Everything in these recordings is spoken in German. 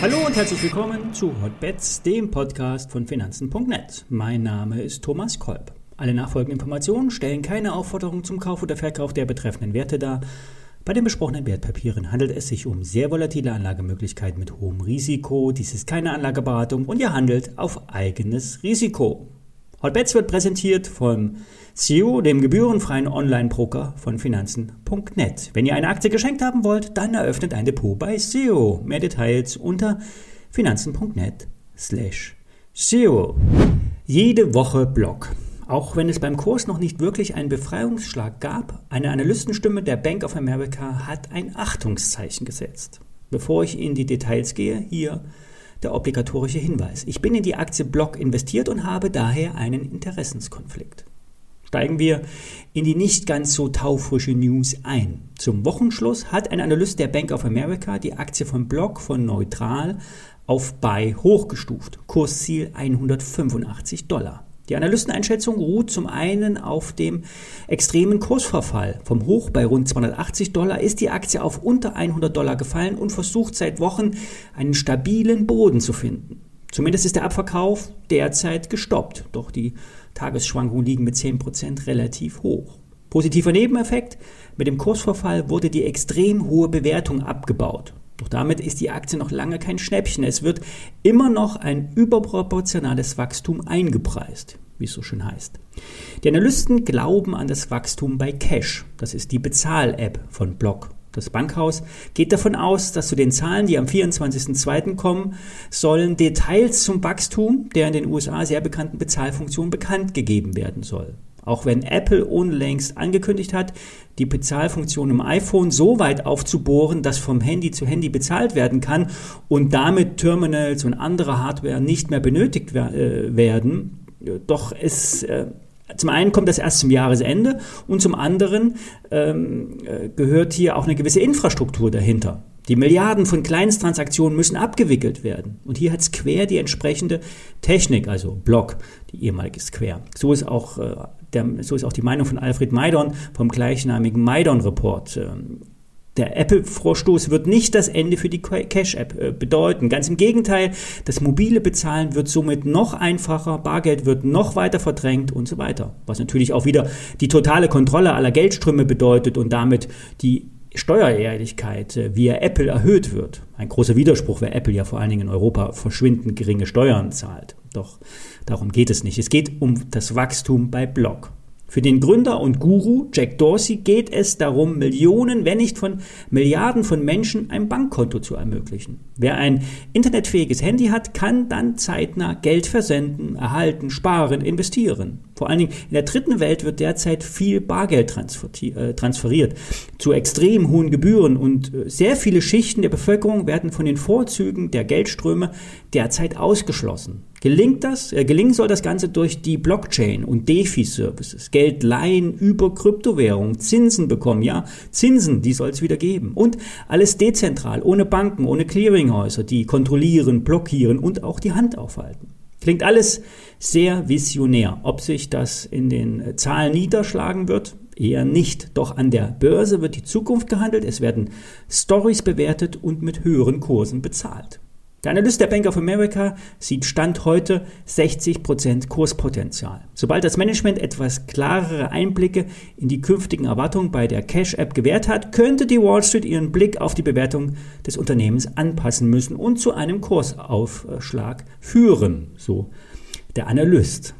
Hallo und herzlich willkommen zu Hotbets, dem Podcast von Finanzen.net. Mein Name ist Thomas Kolb. Alle nachfolgenden Informationen stellen keine Aufforderung zum Kauf oder Verkauf der betreffenden Werte dar. Bei den besprochenen Wertpapieren handelt es sich um sehr volatile Anlagemöglichkeiten mit hohem Risiko. Dies ist keine Anlageberatung und ihr handelt auf eigenes Risiko. Hotbets wird präsentiert von CEO, dem gebührenfreien Online-Broker von Finanzen.net. Wenn ihr eine Aktie geschenkt haben wollt, dann eröffnet ein Depot bei CEO. Mehr Details unter Finanzen.net slash CEO. Jede Woche Blog. Auch wenn es beim Kurs noch nicht wirklich einen Befreiungsschlag gab, eine Analystenstimme der Bank of America hat ein Achtungszeichen gesetzt. Bevor ich in die Details gehe, hier der obligatorische Hinweis. Ich bin in die Aktie Block investiert und habe daher einen Interessenskonflikt. Steigen wir in die nicht ganz so taufrische News ein. Zum Wochenschluss hat ein Analyst der Bank of America die Aktie von Block von neutral auf Buy hochgestuft. Kursziel 185 Dollar. Die Analysteneinschätzung ruht zum einen auf dem extremen Kursverfall. Vom Hoch bei rund 280 Dollar ist die Aktie auf unter 100 Dollar gefallen und versucht seit Wochen einen stabilen Boden zu finden. Zumindest ist der Abverkauf derzeit gestoppt, doch die Tagesschwankungen liegen mit 10% relativ hoch. Positiver Nebeneffekt, mit dem Kursverfall wurde die extrem hohe Bewertung abgebaut. Doch damit ist die Aktie noch lange kein Schnäppchen. Es wird immer noch ein überproportionales Wachstum eingepreist, wie es so schön heißt. Die Analysten glauben an das Wachstum bei Cash. Das ist die Bezahl-App von Block. Das Bankhaus geht davon aus, dass zu den Zahlen, die am 24.02. kommen, sollen Details zum Wachstum der in den USA sehr bekannten Bezahlfunktion bekannt gegeben werden soll. Auch wenn Apple unlängst angekündigt hat, die Bezahlfunktion im iPhone so weit aufzubohren, dass vom Handy zu Handy bezahlt werden kann und damit Terminals und andere Hardware nicht mehr benötigt äh, werden. Doch es äh, zum einen kommt das erst zum Jahresende und zum anderen ähm, äh, gehört hier auch eine gewisse Infrastruktur dahinter. Die Milliarden von Kleinsttransaktionen müssen abgewickelt werden. Und hier hat Square die entsprechende Technik, also Block, die ehemalige Square. So ist auch, äh, der, so ist auch die Meinung von Alfred Maidon vom gleichnamigen Maidon-Report. Ähm, der Apple-Vorstoß wird nicht das Ende für die Cash-App äh, bedeuten. Ganz im Gegenteil, das mobile Bezahlen wird somit noch einfacher, Bargeld wird noch weiter verdrängt und so weiter. Was natürlich auch wieder die totale Kontrolle aller Geldströme bedeutet und damit die Steuerehrlichkeit äh, via Apple erhöht wird. Ein großer Widerspruch, weil Apple ja vor allen Dingen in Europa verschwindend geringe Steuern zahlt. Doch darum geht es nicht. Es geht um das Wachstum bei Block. Für den Gründer und Guru Jack Dorsey geht es darum, Millionen, wenn nicht von Milliarden von Menschen ein Bankkonto zu ermöglichen. Wer ein internetfähiges Handy hat, kann dann zeitnah Geld versenden, erhalten, sparen, investieren. Vor allen Dingen in der dritten Welt wird derzeit viel Bargeld äh, transferiert zu extrem hohen Gebühren und äh, sehr viele Schichten der Bevölkerung werden von den Vorzügen der Geldströme derzeit ausgeschlossen. Gelingt das, äh, gelingen soll das Ganze durch die Blockchain und DeFi-Services. Geld leihen über Kryptowährung, Zinsen bekommen, ja, Zinsen, die soll es wieder geben. Und alles dezentral, ohne Banken, ohne Clearinghäuser, die kontrollieren, blockieren und auch die Hand aufhalten. Klingt alles sehr visionär. Ob sich das in den äh, Zahlen niederschlagen wird, eher nicht. Doch an der Börse wird die Zukunft gehandelt, es werden Stories bewertet und mit höheren Kursen bezahlt. Der Analyst der Bank of America sieht Stand heute 60% Kurspotenzial. Sobald das Management etwas klarere Einblicke in die künftigen Erwartungen bei der Cash-App gewährt hat, könnte die Wall Street ihren Blick auf die Bewertung des Unternehmens anpassen müssen und zu einem Kursaufschlag führen, so der Analyst.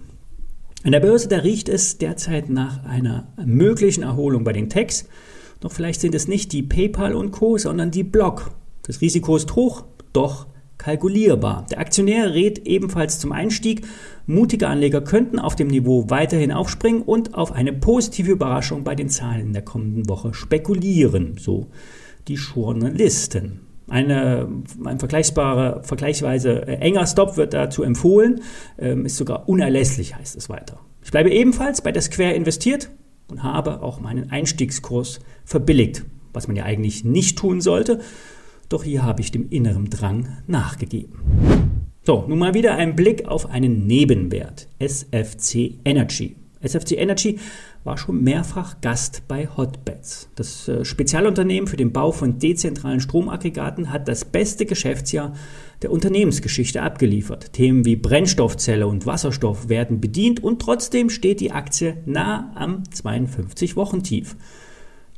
An der Börse, da riecht es derzeit nach einer möglichen Erholung bei den Techs, doch vielleicht sind es nicht die PayPal und Co., sondern die Block. Das Risiko ist hoch, doch kalkulierbar. Der Aktionär rät ebenfalls zum Einstieg. Mutige Anleger könnten auf dem Niveau weiterhin aufspringen und auf eine positive Überraschung bei den Zahlen in der kommenden Woche spekulieren, so die Journalisten. Eine, ein vergleichbarer, vergleichsweise äh, enger Stop wird dazu empfohlen, ähm, ist sogar unerlässlich, heißt es weiter. Ich bleibe ebenfalls bei der Square investiert und habe auch meinen Einstiegskurs verbilligt, was man ja eigentlich nicht tun sollte. Doch hier habe ich dem inneren Drang nachgegeben. So, nun mal wieder ein Blick auf einen Nebenwert, SFC Energy. SFC Energy war schon mehrfach Gast bei Hotbeds. Das äh, Spezialunternehmen für den Bau von dezentralen Stromaggregaten hat das beste Geschäftsjahr der Unternehmensgeschichte abgeliefert. Themen wie Brennstoffzelle und Wasserstoff werden bedient und trotzdem steht die Aktie nah am 52-Wochen-Tief.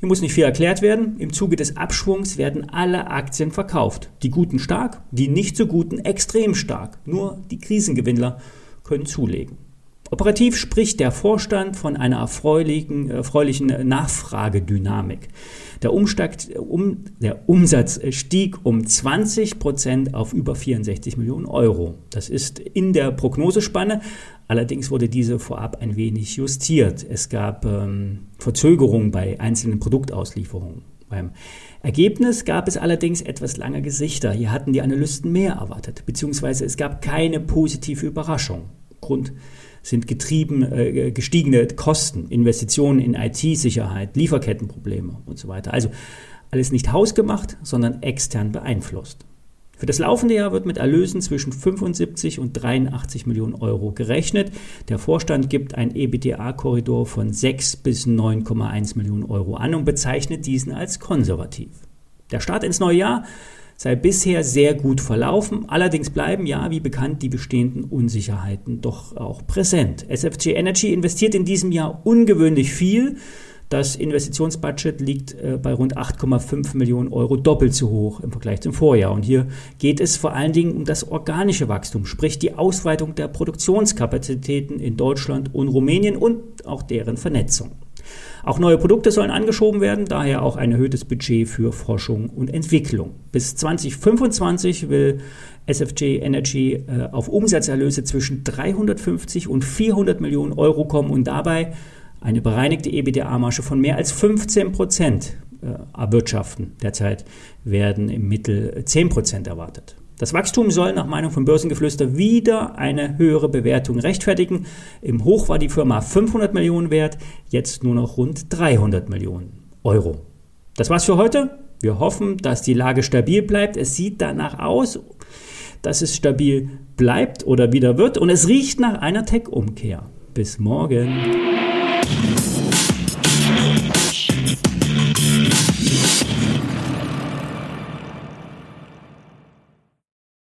Hier muss nicht viel erklärt werden. Im Zuge des Abschwungs werden alle Aktien verkauft. Die guten stark, die nicht so guten extrem stark. Nur die Krisengewinnler können zulegen. Operativ spricht der Vorstand von einer erfreulichen, erfreulichen Nachfragedynamik. Der, Umstag, um, der, Umsatz stieg um 20 Prozent auf über 64 Millionen Euro. Das ist in der Prognosespanne. Allerdings wurde diese vorab ein wenig justiert. Es gab ähm, Verzögerungen bei einzelnen Produktauslieferungen. Beim Ergebnis gab es allerdings etwas lange Gesichter. Hier hatten die Analysten mehr erwartet, beziehungsweise es gab keine positive Überraschung. Grund sind getrieben, äh, gestiegene Kosten, Investitionen in IT-Sicherheit, Lieferkettenprobleme und so weiter. Also alles nicht hausgemacht, sondern extern beeinflusst. Für das laufende Jahr wird mit Erlösen zwischen 75 und 83 Millionen Euro gerechnet. Der Vorstand gibt ein EBITDA-Korridor von 6 bis 9,1 Millionen Euro an und bezeichnet diesen als konservativ. Der Start ins neue Jahr sei bisher sehr gut verlaufen. Allerdings bleiben ja, wie bekannt, die bestehenden Unsicherheiten doch auch präsent. SFG Energy investiert in diesem Jahr ungewöhnlich viel. Das Investitionsbudget liegt äh, bei rund 8,5 Millionen Euro doppelt so hoch im Vergleich zum Vorjahr. Und hier geht es vor allen Dingen um das organische Wachstum, sprich die Ausweitung der Produktionskapazitäten in Deutschland und Rumänien und auch deren Vernetzung. Auch neue Produkte sollen angeschoben werden, daher auch ein erhöhtes Budget für Forschung und Entwicklung. Bis 2025 will SFJ Energy äh, auf Umsatzerlöse zwischen 350 und 400 Millionen Euro kommen und dabei eine bereinigte EBITDA-Marge von mehr als 15 Prozent äh, erwirtschaften. Derzeit werden im Mittel 10 Prozent erwartet. Das Wachstum soll nach Meinung von Börsengeflüster wieder eine höhere Bewertung rechtfertigen. Im Hoch war die Firma 500 Millionen wert, jetzt nur noch rund 300 Millionen Euro. Das war's für heute. Wir hoffen, dass die Lage stabil bleibt. Es sieht danach aus, dass es stabil bleibt oder wieder wird und es riecht nach einer Tech-Umkehr. Bis morgen.